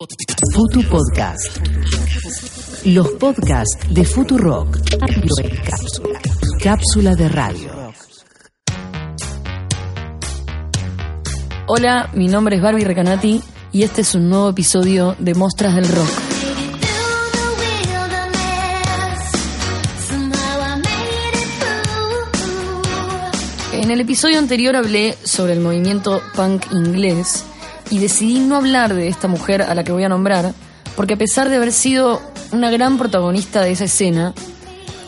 Futu Podcast. Los podcasts de Futurock. Cápsula. Cápsula de radio. Hola, mi nombre es Barbie Recanati y este es un nuevo episodio de Mostras del Rock. En el episodio anterior hablé sobre el movimiento punk inglés y decidí no hablar de esta mujer a la que voy a nombrar, porque a pesar de haber sido una gran protagonista de esa escena,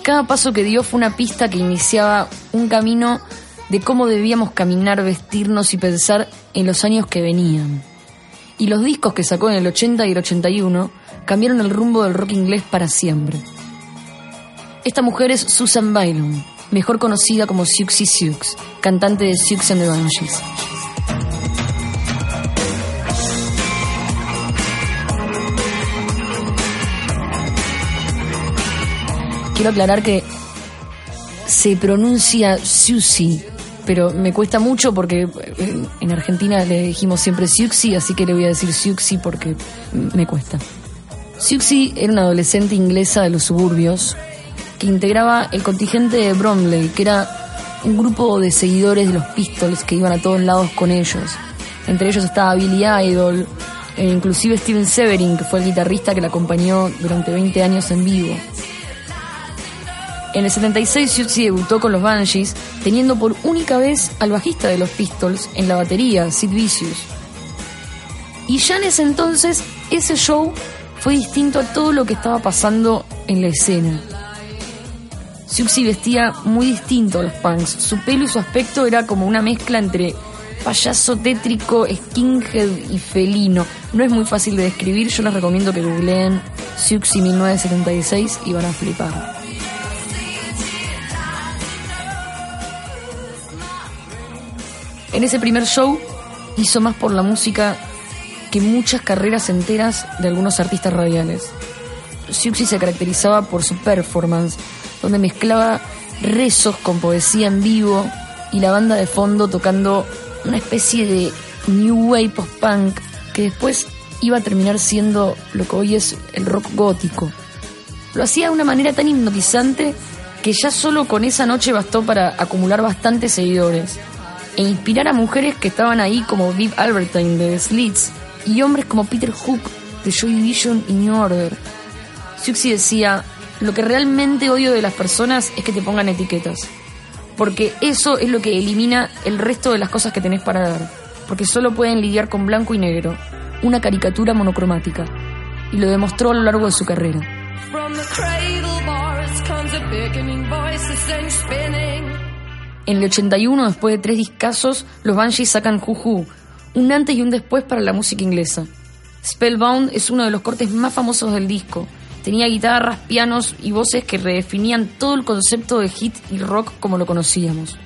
cada paso que dio fue una pista que iniciaba un camino de cómo debíamos caminar, vestirnos y pensar en los años que venían. Y los discos que sacó en el 80 y el 81 cambiaron el rumbo del rock inglés para siempre. Esta mujer es Susan Bylon, mejor conocida como Siouxsie Sioux, cantante de Sioux and the Banshees. Quiero aclarar que se pronuncia Susi, pero me cuesta mucho porque en Argentina le dijimos siempre Siuxi, así que le voy a decir Siuxi porque me cuesta. Siuxi era una adolescente inglesa de los suburbios que integraba el contingente de Bromley, que era un grupo de seguidores de los Pistols que iban a todos lados con ellos. Entre ellos estaba Billy Idol, e inclusive Steven Severin, que fue el guitarrista que la acompañó durante 20 años en vivo. En el 76 Siouxsie debutó con los Banshees, teniendo por única vez al bajista de los Pistols en la batería, Sid Vicious. Y ya en ese entonces, ese show fue distinto a todo lo que estaba pasando en la escena. Siouxsie vestía muy distinto a los punks. Su pelo y su aspecto era como una mezcla entre payaso tétrico, skinhead y felino. No es muy fácil de describir, yo les recomiendo que googleen Siouxsie 1976 y van a flipar. En ese primer show hizo más por la música que muchas carreras enteras de algunos artistas radiales. Siouxsie se caracterizaba por su performance, donde mezclaba rezos con poesía en vivo y la banda de fondo tocando una especie de new wave post-punk que después iba a terminar siendo lo que hoy es el rock gótico. Lo hacía de una manera tan hipnotizante que ya solo con esa noche bastó para acumular bastantes seguidores e inspirar a mujeres que estaban ahí como Viv Albertine de Slits y hombres como Peter Hook de Joy Division y New Order. Siouxsie decía, lo que realmente odio de las personas es que te pongan etiquetas, porque eso es lo que elimina el resto de las cosas que tenés para dar, porque solo pueden lidiar con blanco y negro, una caricatura monocromática, y lo demostró a lo largo de su carrera. En el 81, después de tres discazos, los Banshees sacan Juju, un antes y un después para la música inglesa. Spellbound es uno de los cortes más famosos del disco. Tenía guitarras, pianos y voces que redefinían todo el concepto de hit y rock como lo conocíamos.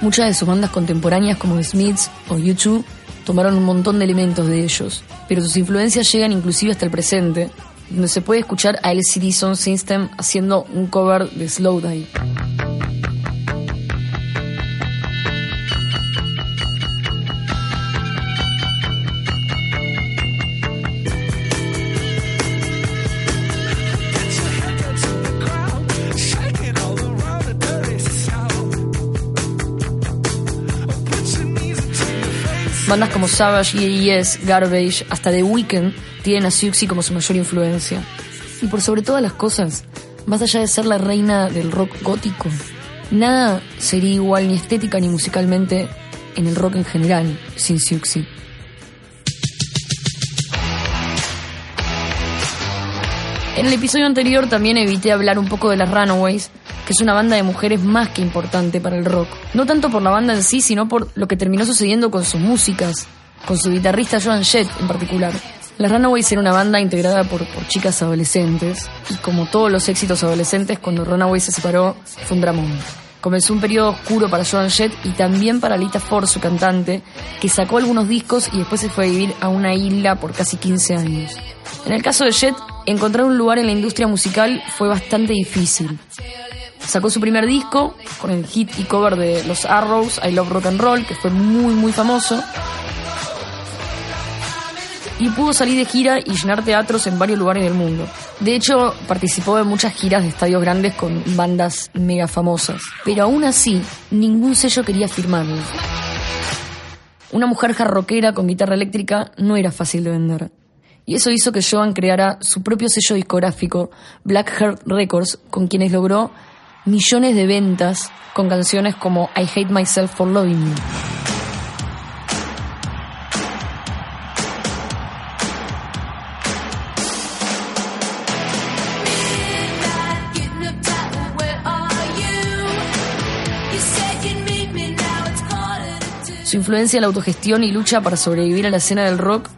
Muchas de sus bandas contemporáneas como The Smiths o YouTube tomaron un montón de elementos de ellos, pero sus influencias llegan inclusive hasta el presente, donde se puede escuchar a LCD Sound System haciendo un cover de Slowdive. Bandas como Savage, Yes, Garbage, hasta The Weeknd tienen a Siouxsie como su mayor influencia. Y por sobre todas las cosas, más allá de ser la reina del rock gótico, nada sería igual ni estética ni musicalmente en el rock en general sin Siouxsie. En el episodio anterior también evité hablar un poco de las Runaways, que es una banda de mujeres más que importante para el rock. No tanto por la banda en sí, sino por lo que terminó sucediendo con sus músicas, con su guitarrista Joan Jett en particular. Las Runaways era una banda integrada por, chicas adolescentes, y como todos los éxitos adolescentes, cuando Runaways se separó, fue un dramón. Comenzó un periodo oscuro para Joan Jett y también para Lita Ford, su cantante, que sacó algunos discos y después se fue a vivir a una isla por casi 15 años. En el caso de Jett, encontrar un lugar en la industria musical fue bastante difícil. Sacó su primer disco con el hit y cover de Los Arrows, I Love Rock and Roll, que fue muy muy famoso. Y pudo salir de gira y llenar teatros en varios lugares del mundo. De hecho, participó de muchas giras de estadios grandes con bandas mega famosas. Pero aún así, ningún sello quería firmarlo. Una mujer jarroquera con guitarra eléctrica no era fácil de vender. Y eso hizo que Joan creara su propio sello discográfico, Black Heart Records, con quienes logró millones de ventas con canciones como I Hate Myself for Loving You. Su influencia en la autogestión y lucha para sobrevivir a la escena del rock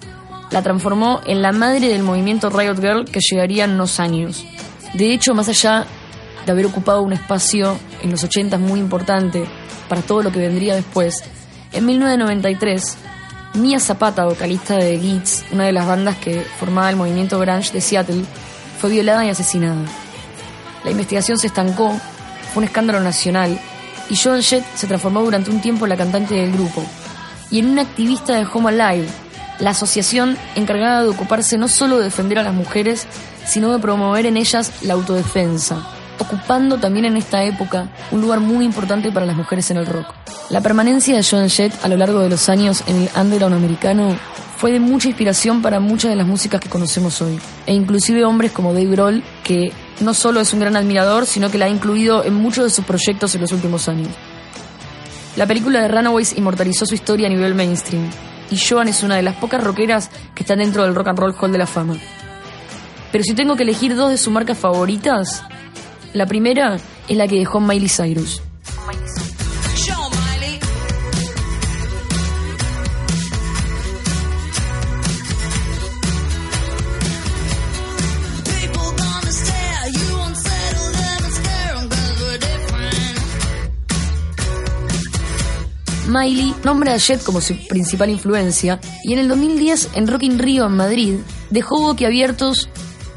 la transformó en la madre del movimiento Riot Girl que llegaría en unos años. De hecho, más allá de haber ocupado un espacio en los 80 muy importante para todo lo que vendría después, en 1993, Mia Zapata, vocalista de Geats, una de las bandas que formaba el movimiento grunge de Seattle, fue violada y asesinada. La investigación se estancó, fue un escándalo nacional y Joan Jett se transformó durante un tiempo en la cantante del grupo y en una activista de Home Alive, la asociación encargada de ocuparse no solo de defender a las mujeres, sino de promover en ellas la autodefensa, ocupando también en esta época un lugar muy importante para las mujeres en el rock. La permanencia de Joan Jett a lo largo de los años en el underground americano fue de mucha inspiración para muchas de las músicas que conocemos hoy, e inclusive hombres como Dave Grohl, que no solo es un gran admirador, sino que la ha incluido en muchos de sus proyectos en los últimos años. La película de Runaways inmortalizó su historia a nivel mainstream, y Joan es una de las pocas rockeras que están dentro del Rock and Roll Hall de la Fama. Pero si tengo que elegir dos de sus marcas favoritas, la primera es la que dejó Miley Cyrus. Miley nombra a Jet como su principal influencia y en el 2010 en Rock in Rio en Madrid dejó boquiabiertos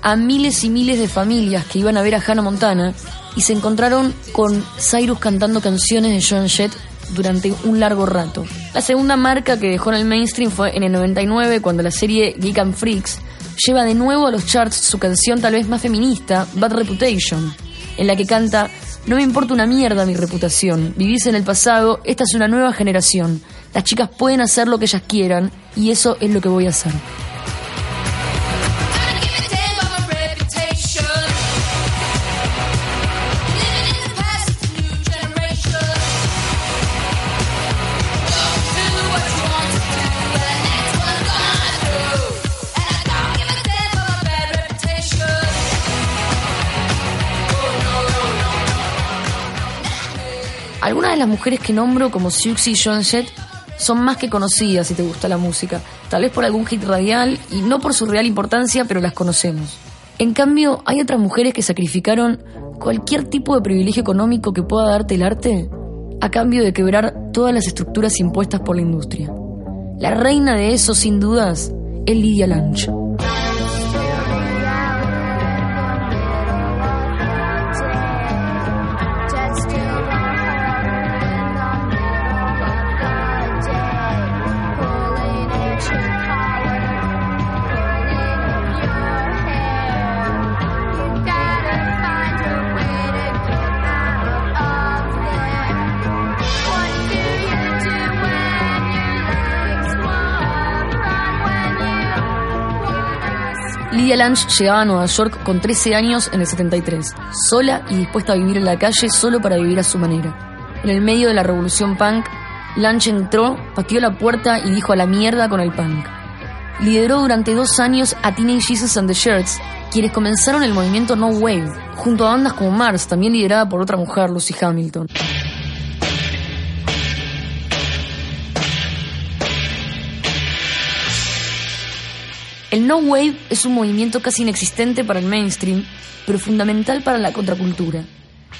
a miles y miles de familias que iban a ver a Hannah Montana y se encontraron con Cyrus cantando canciones de Joan Jett durante un largo rato. La segunda marca que dejó en el mainstream fue en el 99 cuando la serie Geek and Freaks lleva de nuevo a los charts su canción tal vez más feminista, Bad Reputation, en la que canta no me importa una mierda mi reputación. Vivís en el pasado, esta es una nueva generación. Las chicas pueden hacer lo que ellas quieran y eso es lo que voy a hacer. De las mujeres que nombro como Siouxsie y Joan Jett son más que conocidas si te gusta la música, tal vez por algún hit radial y no por su real importancia, pero las conocemos. En cambio, hay otras mujeres que sacrificaron cualquier tipo de privilegio económico que pueda darte el arte a cambio de quebrar todas las estructuras impuestas por la industria. La reina de eso, sin dudas, es Lydia Lunch. Lange llegaba a Nueva York con 13 años en el 73, sola y dispuesta a vivir en la calle solo para vivir a su manera. En el medio de la revolución punk, Lange entró, pateó la puerta y dijo a la mierda con el punk. Lideró durante dos años a Teenage Jesus and the Shirts, quienes comenzaron el movimiento No Wave, junto a bandas como Mars, también liderada por otra mujer, Lucy Hamilton. El No Wave es un movimiento casi inexistente para el mainstream, pero fundamental para la contracultura.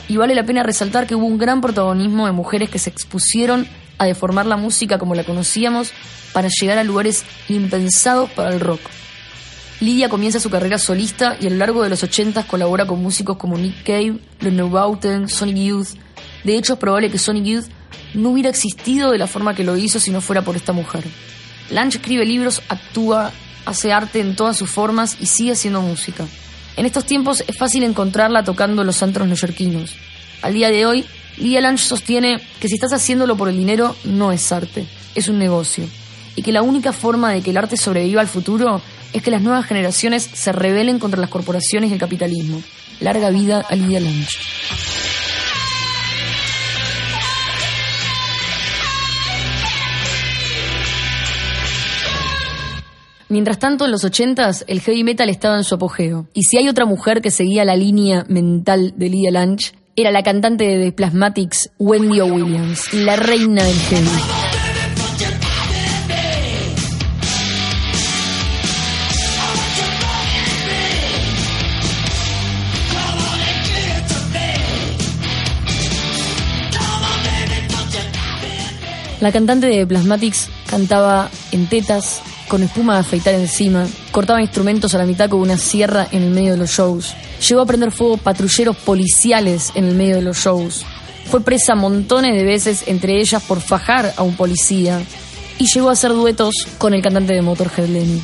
Y vale la pena resaltar que hubo un gran protagonismo de mujeres que se expusieron a deformar la música como la conocíamos para llegar a lugares impensados para el rock. Lidia comienza su carrera solista y a lo largo de los 80 colabora con músicos como Nick Cave, Los Neubauten, Sonic Youth. De hecho, es probable que Sonic Youth no hubiera existido de la forma que lo hizo si no fuera por esta mujer. Lange escribe libros, actúa, hace arte en todas sus formas y sigue haciendo música. En estos tiempos es fácil encontrarla tocando los antros neoyorquinos. Al día de hoy, Lidia Lange sostiene que si estás haciéndolo por el dinero, no es arte, es un negocio. Y que la única forma de que el arte sobreviva al futuro es que las nuevas generaciones se rebelen contra las corporaciones y el capitalismo. Larga vida a Lidia Lange. Mientras tanto, en los 80s, el heavy metal estaba en su apogeo. Y si hay otra mujer que seguía la línea mental de Lydia Lunch, era la cantante de The Plasmatics, Wendy O. Williams, la reina del heavy. La cantante de Plasmatics cantaba en tetas, con espuma de afeitar encima, cortaba instrumentos a la mitad con una sierra en el medio de los shows. Llegó a prender fuego patrulleros policiales en el medio de los shows. Fue presa montones de veces, entre ellas por fajar a un policía. Y llegó a hacer duetos con el cantante de Motorhead Lenny.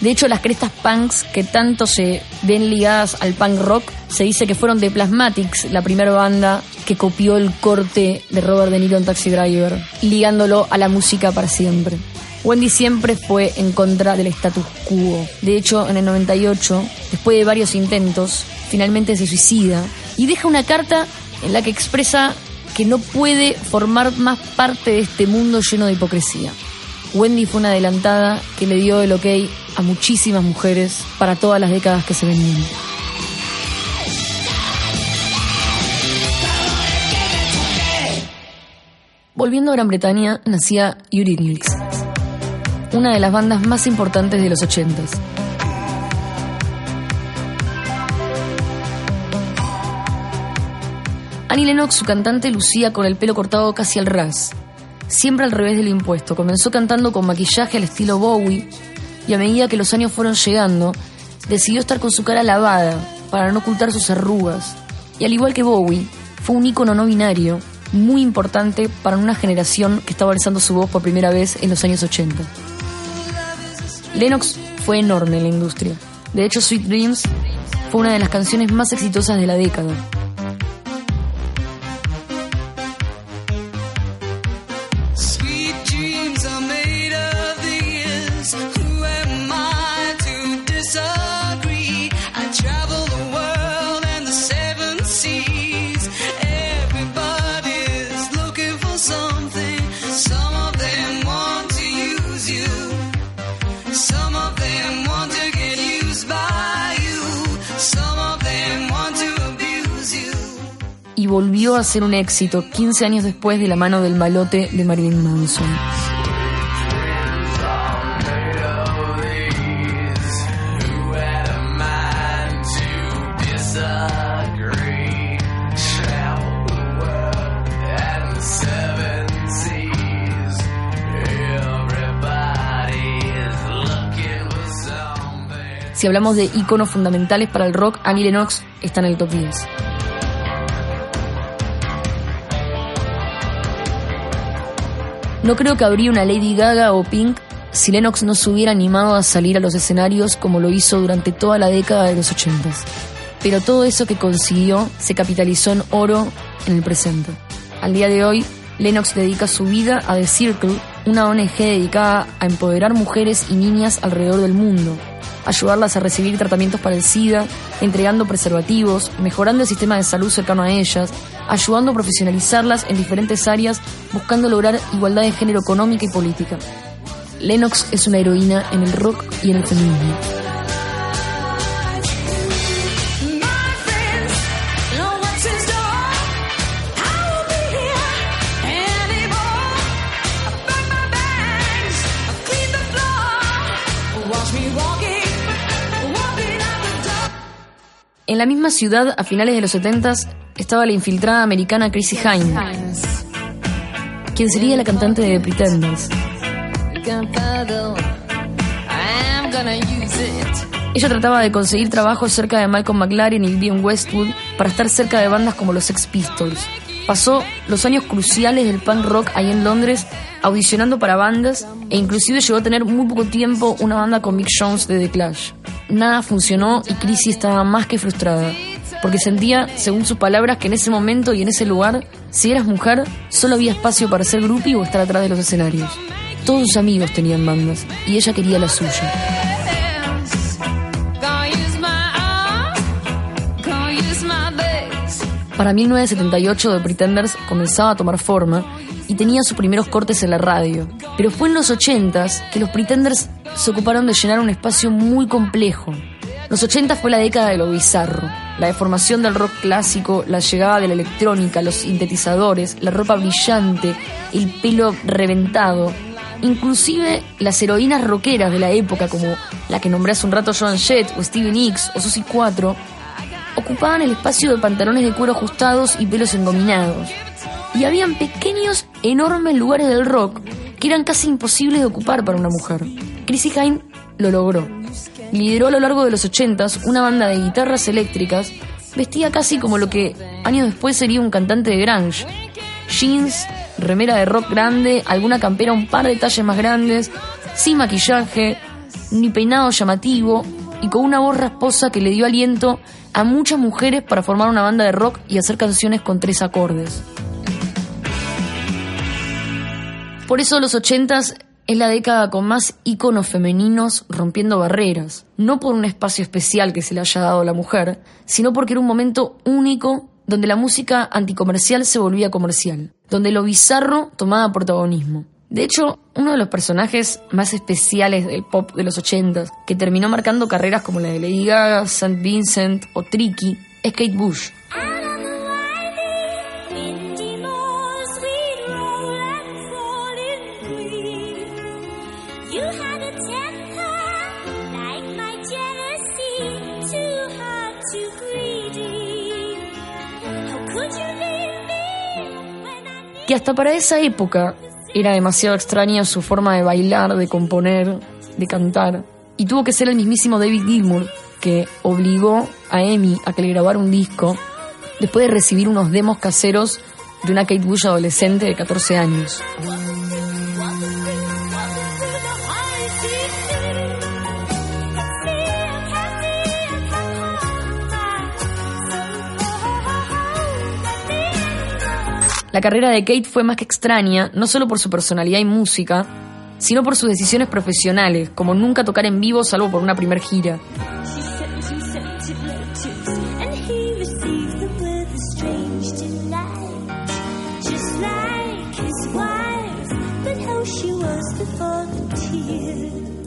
De hecho, las crestas punks que tanto se ven ligadas al punk rock, se dice que fueron de Plasmatics, la primera banda que copió el corte de Robert De Niro en Taxi Driver, ligándolo a la música para siempre. Wendy siempre fue en contra del status quo. De hecho, en el 98, después de varios intentos, finalmente se suicida y deja una carta en la que expresa que no puede formar más parte de este mundo lleno de hipocresía. Wendy fue una adelantada que le dio el ok a muchísimas mujeres para todas las décadas que se venían. Volviendo a Gran Bretaña, nacía Eurythmics, una de las bandas más importantes de los 80s. Annie Lennox, su cantante, lucía con el pelo cortado casi al ras, siempre al revés del impuesto. Comenzó cantando con maquillaje al estilo Bowie y a medida que los años fueron llegando, decidió estar con su cara lavada para no ocultar sus arrugas. Y al igual que Bowie, fue un ícono no binario muy importante para una generación que estaba alzando su voz por primera vez en los años 80. Lennox fue enorme en la industria. De hecho, Sweet Dreams fue una de las canciones más exitosas de la década. Volvió a ser un éxito 15 años después de la mano del malote de Marilyn Manson. Si hablamos de íconos fundamentales para el rock, Annie Lennox está en el top 10. No creo que habría una Lady Gaga o Pink si Lennox no se hubiera animado a salir a los escenarios como lo hizo durante toda la década de los 80. Pero todo eso que consiguió se capitalizó en oro en el presente. Al día de hoy, Lennox dedica su vida a The Circle, una ONG dedicada a empoderar mujeres y niñas alrededor del mundo, ayudarlas a recibir tratamientos para el SIDA, entregando preservativos, mejorando el sistema de salud cercano a ellas, ayudando a profesionalizarlas en diferentes áreas, buscando lograr igualdad de género económica y política. Lennox es una heroína en el rock y en el feminismo. En la misma ciudad, a finales de los 70 estaba la infiltrada americana Chrissy Hynde, quien sería la cantante de The Pretenders. Ella trataba de conseguir trabajo cerca de Malcolm McLaren y Vivian Westwood para estar cerca de bandas como los Sex Pistols. Pasó los años cruciales del punk rock ahí en Londres audicionando para bandas e inclusive llegó a tener muy poco tiempo una banda con Mick Jones de The Clash. Nada funcionó y Chrissy estaba más que frustrada, porque sentía, según sus palabras, que en ese momento y en ese lugar, si eras mujer, solo había espacio para ser groupie o estar atrás de los escenarios. Todos sus amigos tenían bandas y ella quería la suya. Para 1978 The Pretenders comenzaba a tomar forma y tenía sus primeros cortes en la radio. Pero fue en los 80s que los Pretenders se ocuparon de llenar un espacio muy complejo. Los 80 fue la década de lo bizarro, la deformación del rock clásico, la llegada de la electrónica, los sintetizadores, la ropa brillante, el pelo reventado, inclusive las heroínas rockeras de la época como la que nombré hace un rato Joan Jett o Stevie Nicks o Susie 4 ocupaban el espacio de pantalones de cuero ajustados y pelos engominados. Y habían pequeños, enormes lugares del rock que eran casi imposibles de ocupar para una mujer. Chrissy Hynde lo logró. Lideró a lo largo de los 80s una banda de guitarras eléctricas, vestía casi como lo que años después sería un cantante de grunge. Jeans, remera de rock grande, alguna campera un par de talles más grandes, sin maquillaje, ni peinado llamativo y con una voz rasposa que le dio aliento a muchas mujeres para formar una banda de rock y hacer canciones con tres acordes. Por eso los ochentas es la década con más íconos femeninos rompiendo barreras, no por un espacio especial que se le haya dado a la mujer, sino porque era un momento único donde la música anticomercial se volvía comercial, donde lo bizarro tomaba protagonismo. De hecho, uno de los personajes más especiales del pop de los 80 que terminó marcando carreras como la de Lady Gaga, St. Vincent o Tricky, es Kate Bush. Que hasta para esa época era demasiado extraña su forma de bailar, de componer, de cantar. Y tuvo que ser el mismísimo David Gilmour que obligó a Amy a que le grabara un disco después de recibir unos demos caseros de una Kate Bush adolescente de 14 años. La carrera de Kate fue más que extraña, no solo por su personalidad y música, sino por sus decisiones profesionales, como nunca tocar en vivo salvo por una primer gira.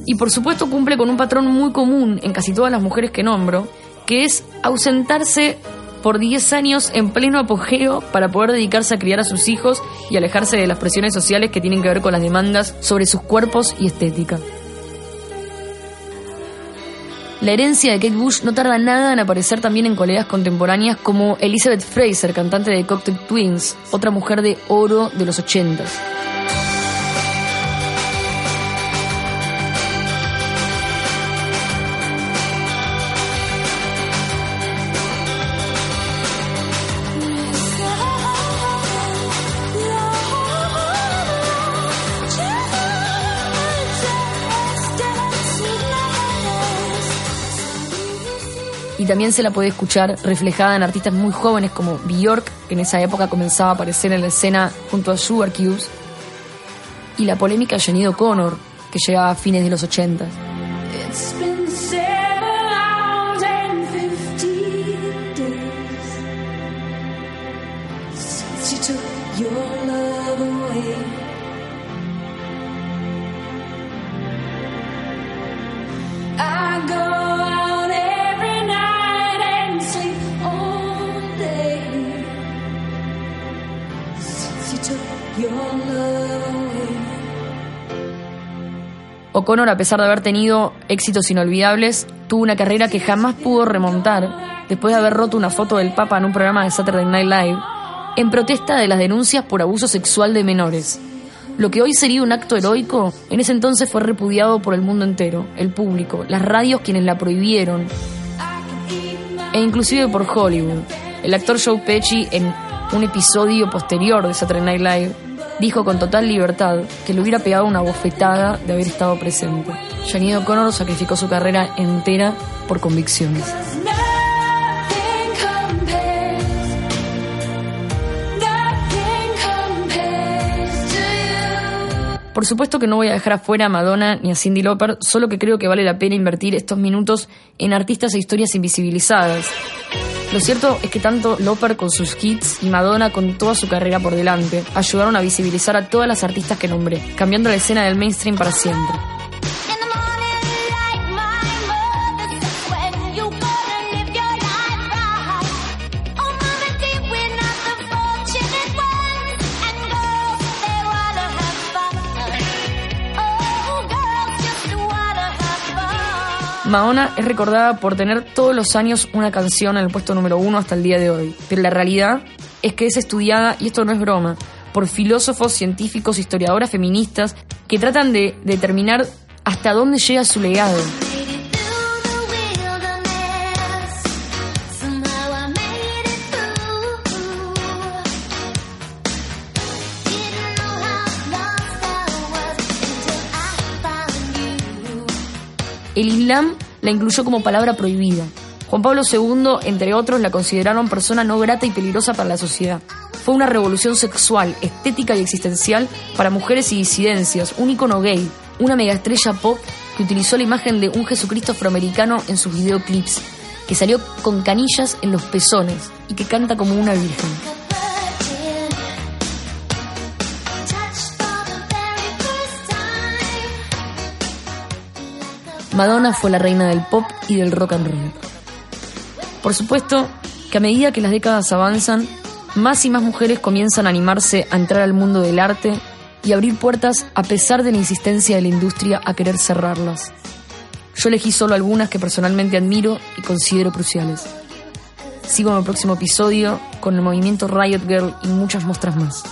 Y por supuesto cumple con un patrón muy común en casi todas las mujeres que nombro, que es ausentarse por 10 años en pleno apogeo para poder dedicarse a criar a sus hijos y alejarse de las presiones sociales que tienen que ver con las demandas sobre sus cuerpos y estética. La herencia de Kate Bush no tarda nada en aparecer también en colegas contemporáneas como Elizabeth Fraser, cantante de Cocktail Twins, otra mujer de oro de los 80. También se la puede escuchar reflejada en artistas muy jóvenes como Bjork, que en esa época comenzaba a aparecer en la escena junto a Sugar Cubes, y la polémica Jenny O'Connor, que llegaba a fines de los 80. O'Connor, a pesar de haber tenido éxitos inolvidables, Tuvo una carrera que jamás pudo remontar después de haber roto una foto del Papa en un programa de Saturday Night Live en protesta de las denuncias por abuso sexual de menores. Lo que hoy sería un acto heroico, en ese entonces fue repudiado por el mundo entero, el público, las radios quienes la prohibieron, e inclusive por Hollywood. El actor Joe Pesci, en un episodio posterior de Saturday Night Live, dijo con total libertad que le hubiera pegado una bofetada de haber estado presente. Sinead O'Connor sacrificó su carrera entera por convicciones. Por supuesto que no voy a dejar afuera a Madonna ni a Cindy Lauper, solo que creo que vale la pena invertir estos minutos en artistas e historias invisibilizadas. Lo cierto es que tanto Lauper con sus hits y Madonna con toda su carrera por delante ayudaron a visibilizar a todas las artistas que nombré, cambiando la escena del mainstream para siempre. Madonna es recordada por tener todos los años una canción en el puesto número uno hasta el día de hoy, pero la realidad es que es estudiada, y esto no es broma, por filósofos, científicos, historiadoras feministas que tratan de determinar hasta dónde llega su legado. El Islam la incluyó como palabra prohibida. Juan Pablo II, entre otros, la consideraron persona no grata y peligrosa para la sociedad. Fue una revolución sexual, estética y existencial para mujeres y disidencias, un icono gay, una megaestrella pop que utilizó la imagen de un Jesucristo afroamericano en sus videoclips, que salió con canillas en los pezones y que canta como una virgen. Madonna fue la reina del pop y del rock and roll. Por supuesto que a medida que las décadas avanzan, más y más mujeres comienzan a animarse a entrar al mundo del arte y abrir puertas a pesar de la insistencia de la industria a querer cerrarlas. Yo elegí solo algunas que personalmente admiro y considero cruciales. Sigo en el próximo episodio con el movimiento Riot Girl y muchas muestras más.